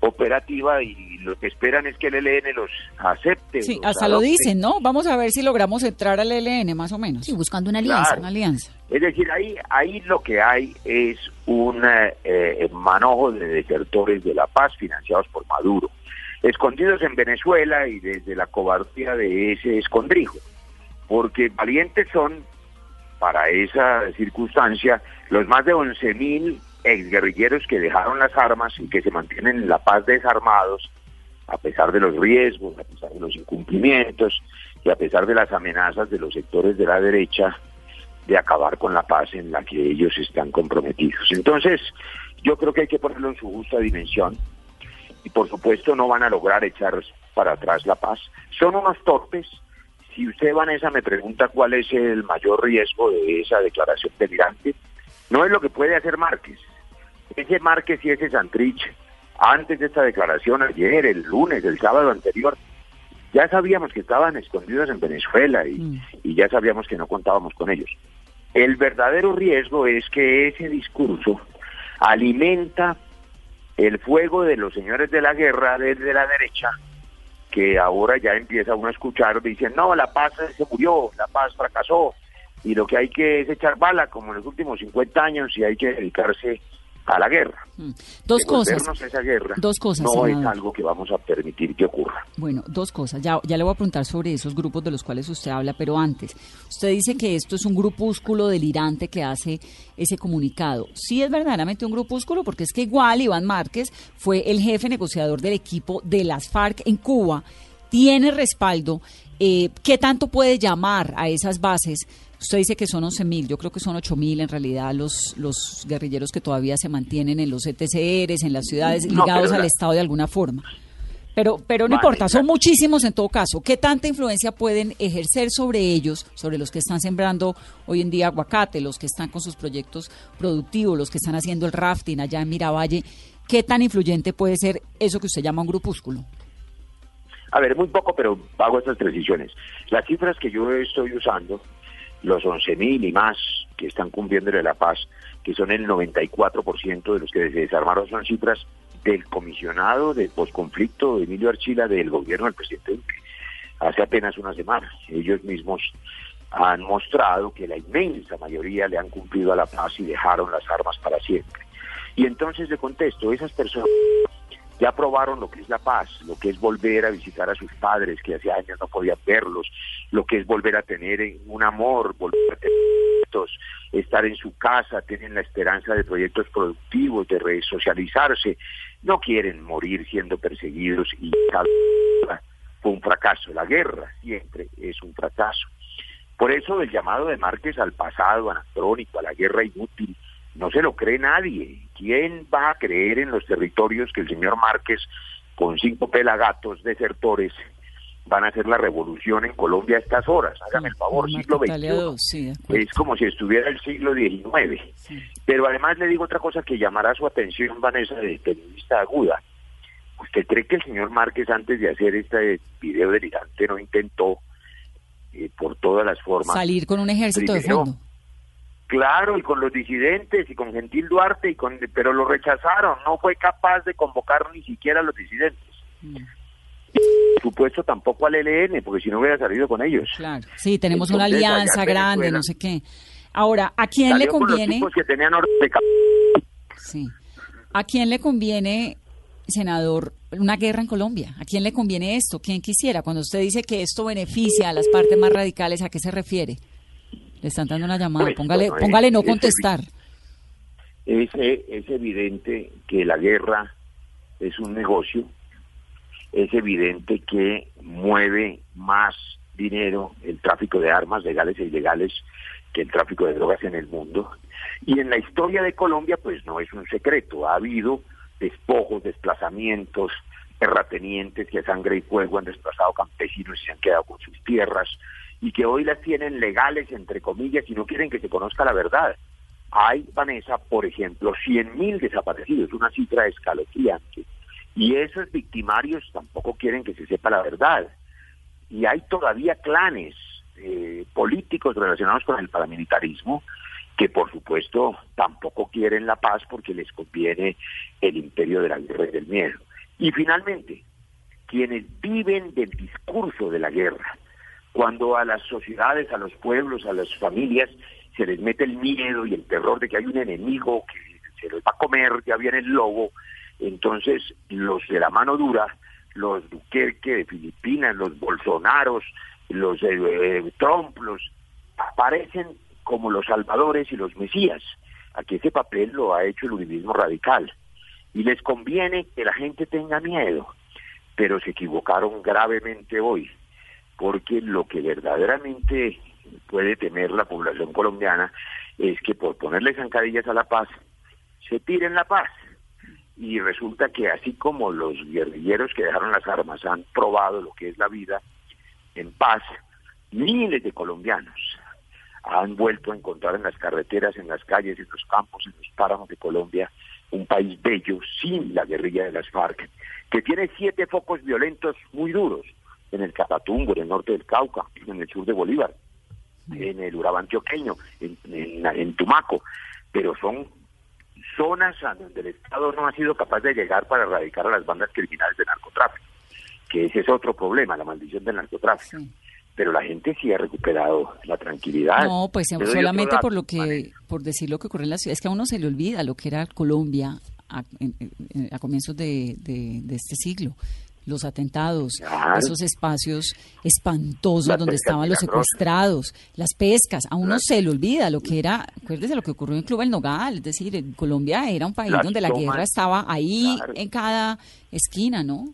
operativa y lo que esperan es que el ELN los acepte. Sí, hasta lo dicen, ¿no? Vamos a ver si logramos entrar al ELN más o menos. Sí, buscando una alianza. Una alianza. Es decir, ahí, ahí lo que hay es un eh, manojo de desertores de la paz financiados por Maduro, escondidos en Venezuela y desde la cobardía de ese escondrijo, porque valientes son para esa circunstancia los más de 11.000 exguerrilleros que dejaron las armas y que se mantienen en la paz desarmados, a pesar de los riesgos, a pesar de los incumplimientos y a pesar de las amenazas de los sectores de la derecha de acabar con la paz en la que ellos están comprometidos. Entonces, yo creo que hay que ponerlo en su justa dimensión y por supuesto no van a lograr echar para atrás la paz. Son unos torpes. Si usted, Vanessa, me pregunta cuál es el mayor riesgo de esa declaración delirante, no es lo que puede hacer Márquez. Ese Márquez y ese Santrich, antes de esta declaración, ayer, el lunes, el sábado anterior, ya sabíamos que estaban escondidos en Venezuela y, mm. y ya sabíamos que no contábamos con ellos. El verdadero riesgo es que ese discurso alimenta el fuego de los señores de la guerra desde la derecha, que ahora ya empieza uno a escuchar, dicen, no, la paz se murió, la paz fracasó, y lo que hay que es echar bala, como en los últimos 50 años, y hay que dedicarse a la guerra. Mm. Dos cosas. esa guerra dos cosas. No es algo que vamos a permitir que ocurra. Bueno, dos cosas. Ya, ya le voy a preguntar sobre esos grupos de los cuales usted habla, pero antes, usted dice que esto es un grupúsculo delirante que hace ese comunicado. Sí es verdaderamente un grupúsculo, porque es que igual Iván Márquez fue el jefe negociador del equipo de las FARC en Cuba, tiene respaldo. Eh, ¿Qué tanto puede llamar a esas bases Usted dice que son 11.000, yo creo que son 8.000 en realidad los, los guerrilleros que todavía se mantienen en los ETCRs, en las ciudades, ligados al Estado de alguna forma. Pero, pero no importa, son muchísimos en todo caso. ¿Qué tanta influencia pueden ejercer sobre ellos, sobre los que están sembrando hoy en día aguacate, los que están con sus proyectos productivos, los que están haciendo el rafting allá en Miravalle? ¿Qué tan influyente puede ser eso que usted llama un grupúsculo? A ver, muy poco, pero hago estas precisiones. Las cifras que yo estoy usando los 11.000 y más que están cumpliendo la paz, que son el 94% de los que se desarmaron, son cifras del comisionado de posconflicto Emilio Archila del gobierno del presidente Duque, hace apenas una semana. Ellos mismos han mostrado que la inmensa mayoría le han cumplido a la paz y dejaron las armas para siempre. Y entonces le contesto, esas personas ya probaron lo que es la paz, lo que es volver a visitar a sus padres que hace años no podían verlos, lo que es volver a tener un amor, volver a tener estar en su casa, tienen la esperanza de proyectos productivos, de resocializarse, no quieren morir siendo perseguidos y fue un fracaso. La guerra siempre es un fracaso. Por eso el llamado de Márquez al pasado anacrónico, a la guerra inútil, no se lo cree nadie. ¿Quién va a creer en los territorios que el señor Márquez, con cinco pelagatos desertores, van a hacer la revolución en Colombia a estas horas? Hágame el favor, siglo XXI. es como si estuviera el siglo XIX. Pero además le digo otra cosa que llamará su atención, Vanessa, de periodista aguda. ¿Usted cree que el señor Márquez antes de hacer este video delirante no intentó eh, por todas las formas salir con un ejército de fondo? Claro, y con los disidentes y con Gentil Duarte, y con, pero lo rechazaron, no fue capaz de convocar ni siquiera a los disidentes. Mm. por supuesto tampoco al ELN, porque si no hubiera salido con ellos. Claro, sí, tenemos una alianza grande, no sé qué. Ahora, ¿a quién le conviene? que tenían sí. ¿A quién le conviene, senador, una guerra en Colombia? ¿A quién le conviene esto? ¿Quién quisiera? Cuando usted dice que esto beneficia a las partes más radicales, ¿a qué se refiere? Le están dando una llamada, pues, póngale, póngale no contestar. Es, es evidente que la guerra es un negocio, es evidente que mueve más dinero el tráfico de armas legales e ilegales que el tráfico de drogas en el mundo. Y en la historia de Colombia, pues no es un secreto, ha habido despojos, desplazamientos, terratenientes que a sangre y fuego han desplazado campesinos y se han quedado con sus tierras y que hoy las tienen legales, entre comillas, y no quieren que se conozca la verdad. Hay, Vanessa, por ejemplo, 100.000 desaparecidos, una cifra escalofriante. Y esos victimarios tampoco quieren que se sepa la verdad. Y hay todavía clanes eh, políticos relacionados con el paramilitarismo que por supuesto tampoco quieren la paz porque les conviene el imperio de la guerra y del miedo. Y finalmente, quienes viven del discurso de la guerra, cuando a las sociedades, a los pueblos, a las familias se les mete el miedo y el terror de que hay un enemigo que se los va a comer, ya viene el lobo, entonces los de la mano dura, los Duquerque de Filipinas, los Bolsonaros, los eh, eh, Trump, los aparecen como los salvadores y los mesías. Aquí ese papel lo ha hecho el uribismo radical y les conviene que la gente tenga miedo, pero se equivocaron gravemente hoy, porque lo que verdaderamente puede temer la población colombiana es que por ponerle zancadillas a la paz, se tiren la paz. Y resulta que así como los guerrilleros que dejaron las armas han probado lo que es la vida en paz, miles de colombianos han vuelto a encontrar en las carreteras, en las calles, en los campos, en los páramos de Colombia, un país bello sin la guerrilla de las FARC, que tiene siete focos violentos muy duros en el Catatumbo, en el norte del Cauca, en el sur de Bolívar, en el Urabá antioqueño, en, en Tumaco, pero son zonas a donde el Estado no ha sido capaz de llegar para erradicar a las bandas criminales de narcotráfico, que ese es otro problema, la maldición del narcotráfico. Pero la gente sí ha recuperado la tranquilidad. No, pues solamente por lo que, por decir lo que ocurre en la ciudad, es que a uno se le olvida lo que era Colombia a, comienzos de, este siglo. Los atentados, esos espacios espantosos donde estaban los secuestrados, las pescas, a uno se le olvida lo que era, acuérdese lo que ocurrió en Club El Nogal, es decir, Colombia era un país donde la guerra estaba ahí en cada esquina, ¿no?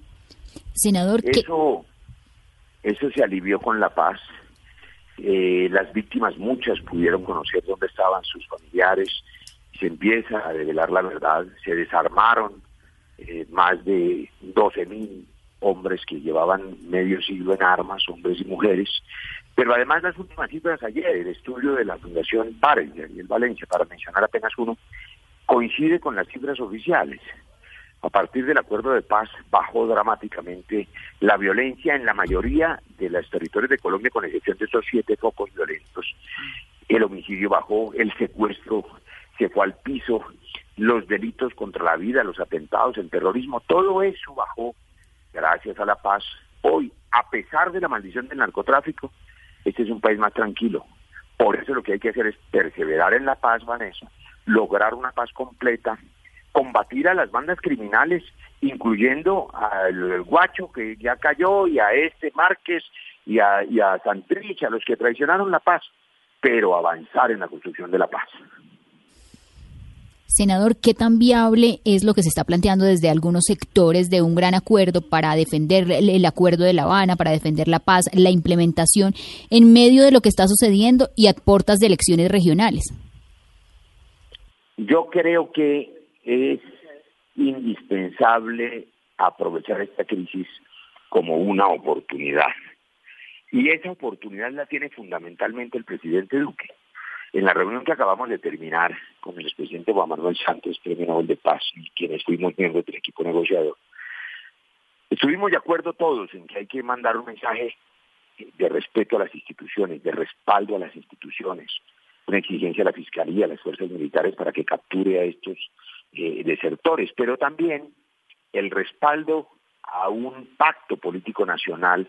Senador, Eso, eso se alivió con la paz. Eh, las víctimas, muchas, pudieron conocer dónde estaban sus familiares. Se empieza a revelar la verdad. Se desarmaron eh, más de 12 mil hombres que llevaban medio siglo en armas, hombres y mujeres. Pero además las últimas cifras ayer, el estudio de la Fundación Párez y el Valencia, para mencionar apenas uno, coincide con las cifras oficiales. A partir del acuerdo de paz bajó dramáticamente la violencia en la mayoría de los territorios de Colombia, con excepción de estos siete focos violentos. El homicidio bajó, el secuestro se fue al piso, los delitos contra la vida, los atentados, el terrorismo, todo eso bajó gracias a la paz. Hoy, a pesar de la maldición del narcotráfico, este es un país más tranquilo. Por eso lo que hay que hacer es perseverar en la paz, Vanessa, lograr una paz completa, combatir a las bandas criminales, incluyendo al Guacho que ya cayó y a este Márquez y a, y a Santrich, a los que traicionaron la paz, pero avanzar en la construcción de la paz. Senador, ¿qué tan viable es lo que se está planteando desde algunos sectores de un gran acuerdo para defender el acuerdo de La Habana, para defender la paz, la implementación en medio de lo que está sucediendo y a de elecciones regionales? Yo creo que es indispensable aprovechar esta crisis como una oportunidad. Y esa oportunidad la tiene fundamentalmente el presidente Duque. En la reunión que acabamos de terminar con el expresidente Juan Manuel Santos, Premio Nobel de Paz, y quienes fuimos miembros del equipo negociador, estuvimos de acuerdo todos en que hay que mandar un mensaje de respeto a las instituciones, de respaldo a las instituciones, una exigencia a la Fiscalía, a las fuerzas militares para que capture a estos eh, desertores, pero también el respaldo a un pacto político nacional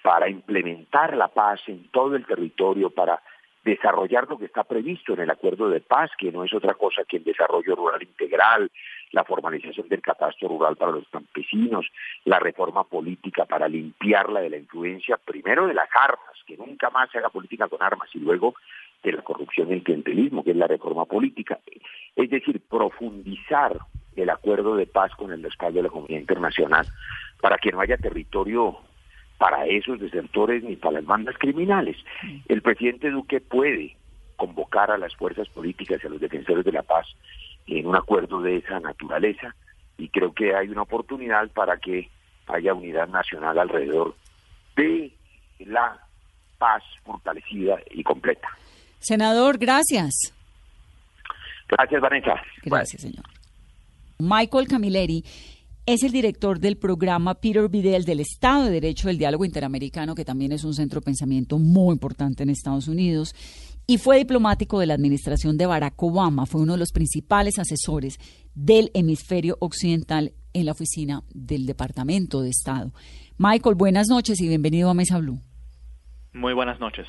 para implementar la paz en todo el territorio, para desarrollar lo que está previsto en el acuerdo de paz, que no es otra cosa que el desarrollo rural integral, la formalización del catastro rural para los campesinos, la reforma política para limpiarla de la influencia, primero de las armas, que nunca más se haga política con armas, y luego de la corrupción y el clientelismo, que es la reforma política. Es decir, profundizar el acuerdo de paz con el respaldo de la comunidad internacional para que no haya territorio para esos desertores ni para las bandas criminales. El presidente Duque puede convocar a las fuerzas políticas y a los defensores de la paz en un acuerdo de esa naturaleza y creo que hay una oportunidad para que haya unidad nacional alrededor de la paz fortalecida y completa. Senador, gracias. Gracias, Vanessa. Gracias, señor. Michael Camilleri es el director del programa Peter Vidal del Estado de Derecho del Diálogo Interamericano, que también es un centro de pensamiento muy importante en Estados Unidos, y fue diplomático de la administración de Barack Obama. Fue uno de los principales asesores del hemisferio occidental en la oficina del Departamento de Estado. Michael, buenas noches y bienvenido a Mesa Blue. Muy buenas noches.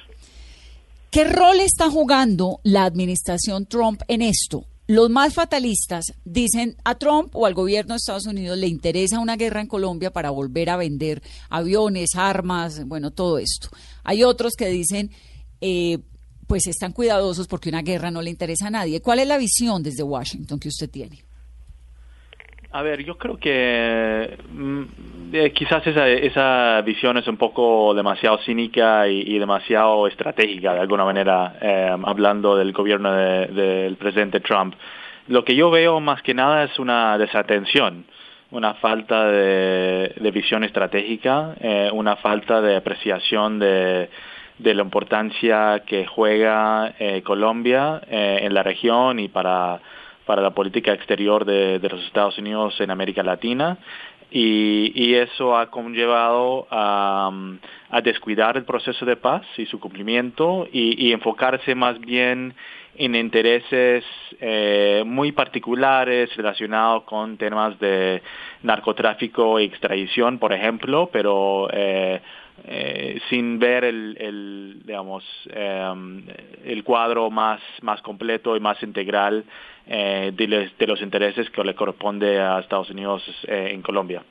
¿Qué rol está jugando la administración Trump en esto? Los más fatalistas dicen a Trump o al gobierno de Estados Unidos le interesa una guerra en Colombia para volver a vender aviones, armas, bueno, todo esto. Hay otros que dicen, eh, pues están cuidadosos porque una guerra no le interesa a nadie. ¿Cuál es la visión desde Washington que usted tiene? A ver, yo creo que mm, eh, quizás esa, esa visión es un poco demasiado cínica y, demasiado estratégica, de alguna manera, eh, hablando del gobierno del presidente Trump. Lo que yo veo más que nada es una desatención, una falta de, visión estratégica, eh, una falta de apreciación de, de la importancia que juega Colombia en la región y para para la política exterior de, los Estados Unidos en América Latina y, eso ha conllevado a, descuidar el proceso de paz y su cumplimiento y, enfocarse más bien en intereses eh, muy particulares relacionados con temas de narcotráfico y extradición, por ejemplo, pero eh, eh, sin ver el, digamos el cuadro más completo y más integral eh, de, los intereses que le corresponde a Estados Unidos eh, en Colombia.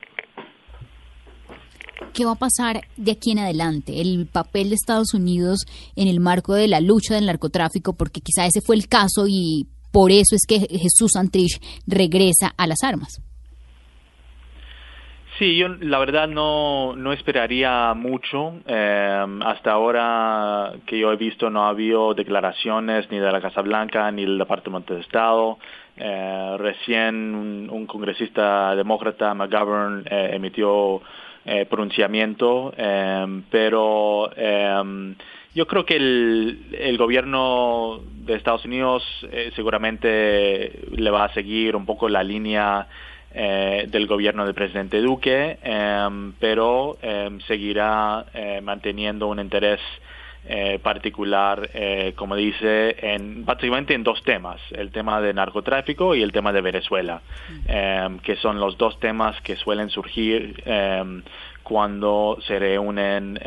¿Qué va a pasar de aquí en adelante? El papel de Estados Unidos en el marco de la lucha del narcotráfico, porque quizá ese fue el caso y por eso es que Jesús Santrich regresa a las armas. Sí, yo la verdad no, no esperaría mucho. Eh, hasta ahora que yo he visto no ha habido declaraciones ni de la Casa Blanca ni del Departamento de Estado. Eh, recién un, congresista demócrata, McGovern, eh, emitió pronunciamiento, pero yo creo que el, el gobierno de Estados Unidos seguramente le va a seguir un poco la línea eh, del gobierno del presidente Duque, em, pero em, seguirá eh, manteniendo un interés eh, particular, como dice, en, básicamente en dos temas, el tema de narcotráfico y el tema de Venezuela, em, que son los dos temas que suelen surgir cuando se reúnen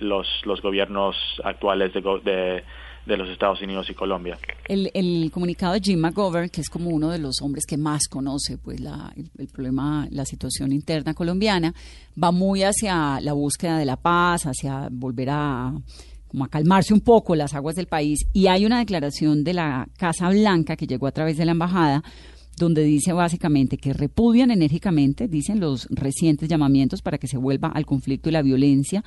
los, los gobiernos actuales de, de de los Estados Unidos y Colombia. El, comunicado de Jim McGovern, que es como uno de los hombres que más conoce pues la, el, problema, la situación interna colombiana, va muy hacia la búsqueda de la paz, hacia volver a como a calmarse un poco las aguas del país y hay una declaración de la Casa Blanca que llegó a través de la embajada donde dice básicamente que repudian enérgicamente, dicen los recientes llamamientos para que se vuelva al conflicto y la violencia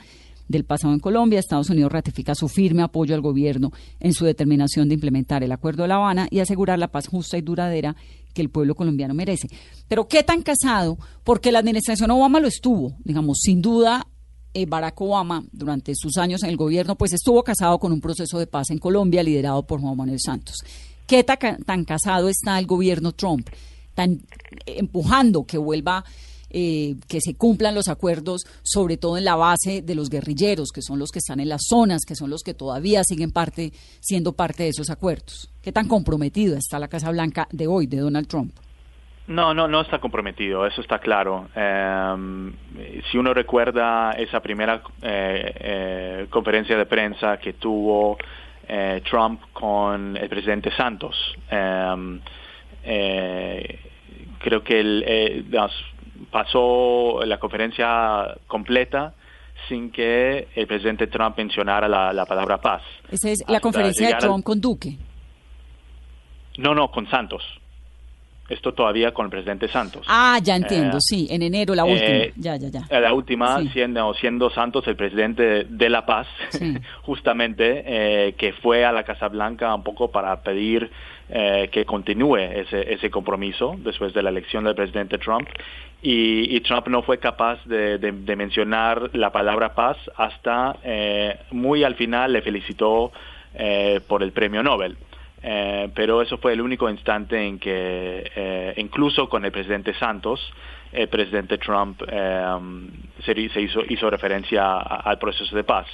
del pasado en Colombia, Estados Unidos ratifica su firme apoyo al gobierno en su determinación de implementar el Acuerdo de La Habana y asegurar la paz justa y duradera que el pueblo colombiano merece. Pero ¿qué tan casado? Porque la administración Obama lo estuvo, digamos, sin duda. Eh, Barack Obama, durante sus años en el gobierno, pues estuvo casado con un proceso de paz en Colombia liderado por Juan Manuel Santos. ¿Qué tan, tan casado está el gobierno Trump? Tan empujando que vuelva eh, que se cumplan los acuerdos, sobre todo en la base de los guerrilleros, que son los que están en las zonas, que son los que todavía siguen parte, siendo parte de esos acuerdos. ¿Qué tan comprometido está la Casa Blanca de hoy, de Donald Trump? No, no, no está comprometido, eso está claro. Em, si uno recuerda esa primera eh, eh, conferencia de prensa que tuvo Trump con el presidente Santos, em, creo que el, pasó la conferencia completa sin que el presidente Trump mencionara la, palabra paz. Esa es la conferencia de Trump con Duque. No, no, con Santos. Esto todavía con el presidente Santos. Ah, ya entiendo, Eh, sí, en enero la última. eh, ya, ya, ya. Eh, La última, Sí. siendo, siendo Santos el presidente de La Paz, Sí. justamente, eh, que fue a la Casa Blanca un poco para pedir eh, que continúe ese, ese compromiso después de la elección del presidente Trump. Y, y Trump no fue capaz de, de- de mencionar la palabra paz hasta eh, muy al final le felicitó eh, por el premio Nobel. Eh, pero eso fue el único instante en que, eh, incluso con el presidente Santos, el presidente Trump eh, se, hizo, hizo referencia al proceso de paz.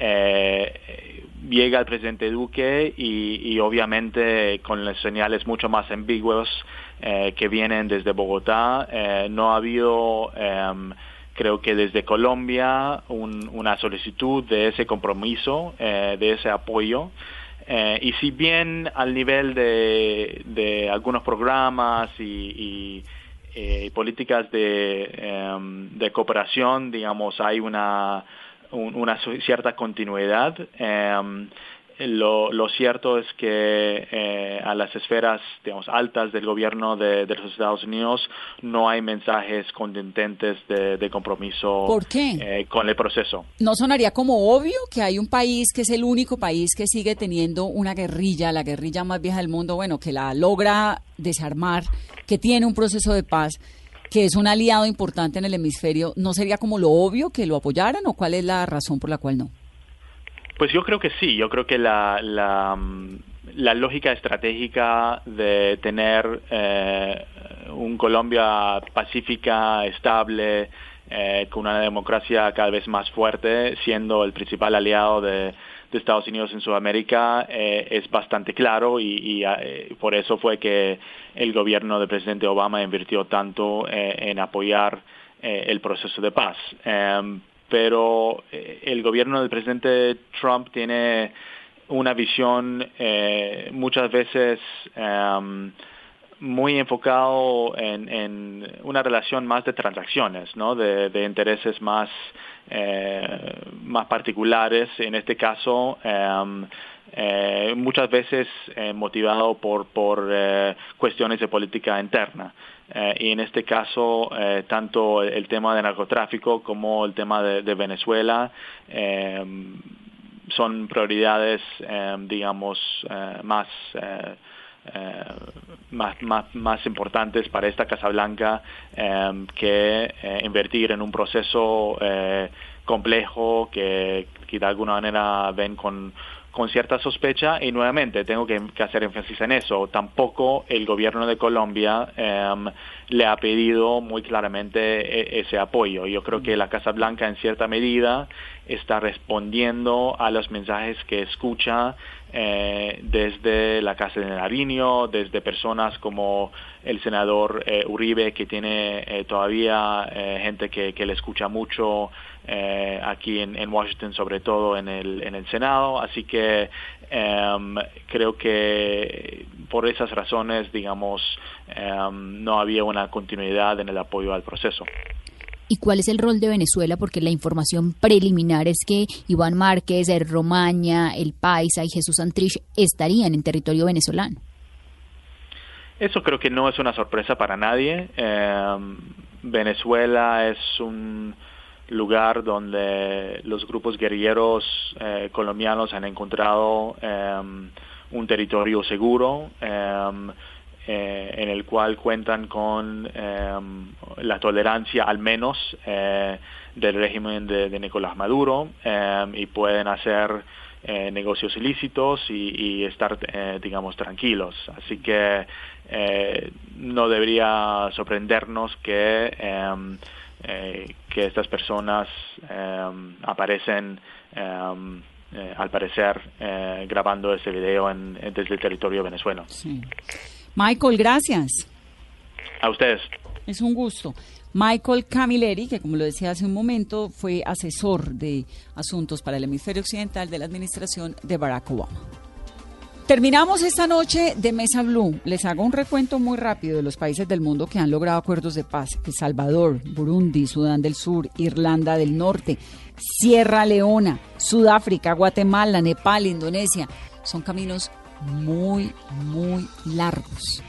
Eh, llega el presidente Duque y, obviamente con las señales mucho más ambiguas eh, que vienen desde Bogotá, no ha habido, em, creo que desde Colombia, un- una solicitud de ese compromiso, eh, de ese apoyo. Eh, y si bien al nivel de, de algunos programas y, y, eh, políticas de, em, de cooperación, digamos, hay una, un- una cierta continuidad, em, lo, lo cierto es que eh, a las esferas digamos, altas del gobierno de, de los Estados Unidos no hay mensajes contundentes de, de compromiso ¿Por qué? eh, con el proceso. ¿No sonaría como obvio que hay un país que es el único país que sigue teniendo una guerrilla, la guerrilla más vieja del mundo, bueno, que la logra desarmar, que tiene un proceso de paz, que es un aliado importante en el hemisferio? ¿No sería como lo obvio que lo apoyaran o cuál es la razón por la cual no? Pues yo creo que sí, yo creo que la, mm, la lógica estratégica de tener eh, un Colombia pacífica, estable, eh, con una democracia cada vez más fuerte, siendo el principal aliado de, Estados Unidos en Sudamérica, eh, es bastante claro y, y, eh, por eso fue que el gobierno del presidente Obama invirtió tanto eh, en apoyar el proceso de paz. Pero eh, el gobierno del presidente Trump tiene una visión eh, muchas veces em, muy enfocado en, una relación más de transacciones, ¿no? de, intereses más, eh, más particulares. En este caso, em, eh, muchas veces eh, motivado por, por eh, cuestiones de política interna. Eh, y en este caso, eh, tanto el tema de narcotráfico como el tema de, Venezuela eh, son prioridades, eh, digamos, más, eh, más, más, más importantes para esta Casa Blanca que invertir en un proceso complejo que, que de alguna manera ven con, con cierta sospecha y nuevamente tengo que, que hacer énfasis en eso. Tampoco el gobierno de Colombia eh, le ha pedido muy claramente e- ese apoyo. Yo creo que la Casa Blanca en cierta medida está respondiendo a los mensajes que escucha eh, desde la Casa de Nariño, desde personas como el senador eh, Uribe, que tiene eh, todavía eh, gente que, que le escucha mucho eh, aquí en, Washington, sobre todo en el, en el Senado. Así que em, creo que por esas razones, digamos, em, no había una continuidad en el apoyo al proceso. ¿Y cuál es el rol de Venezuela? Porque la información preliminar es que Iván Márquez, el Romaña, el Paisa y Jesús Antrich estarían en territorio venezolano. Eso creo que no es una sorpresa para nadie. Eh, Venezuela es un lugar donde los grupos guerrilleros eh, colombianos han encontrado eh, un territorio seguro eh, en el cual cuentan con eh, la tolerancia al menos eh, del régimen de, Nicolás Maduro eh, y pueden hacer eh, negocios ilícitos y, y estar, eh, digamos, tranquilos. Así que eh, no debería sorprendernos que, eh, eh, que estas personas aparecen, al parecer, grabando ese video en, desde el territorio. Sí. Michael, gracias. A ustedes. Es un gusto. Michael Camilleri, que como lo decía hace un momento, fue asesor de asuntos para el hemisferio occidental de la administración de Barack Obama. Terminamos esta noche de Mesa Blue. Les hago un recuento muy rápido de los países del mundo que han logrado acuerdos de paz. El Salvador, Burundi, Sudán del Sur, Irlanda del Norte, Sierra Leona, Sudáfrica, Guatemala, Nepal, Indonesia. Son caminos muy, muy largos.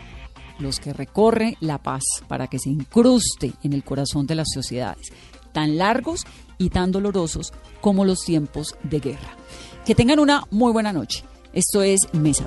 los que recorre la paz para que se incruste en el corazón de las sociedades, tan largos y tan dolorosos como los tiempos de guerra. Que tengan una muy buena noche. Esto es Mesa.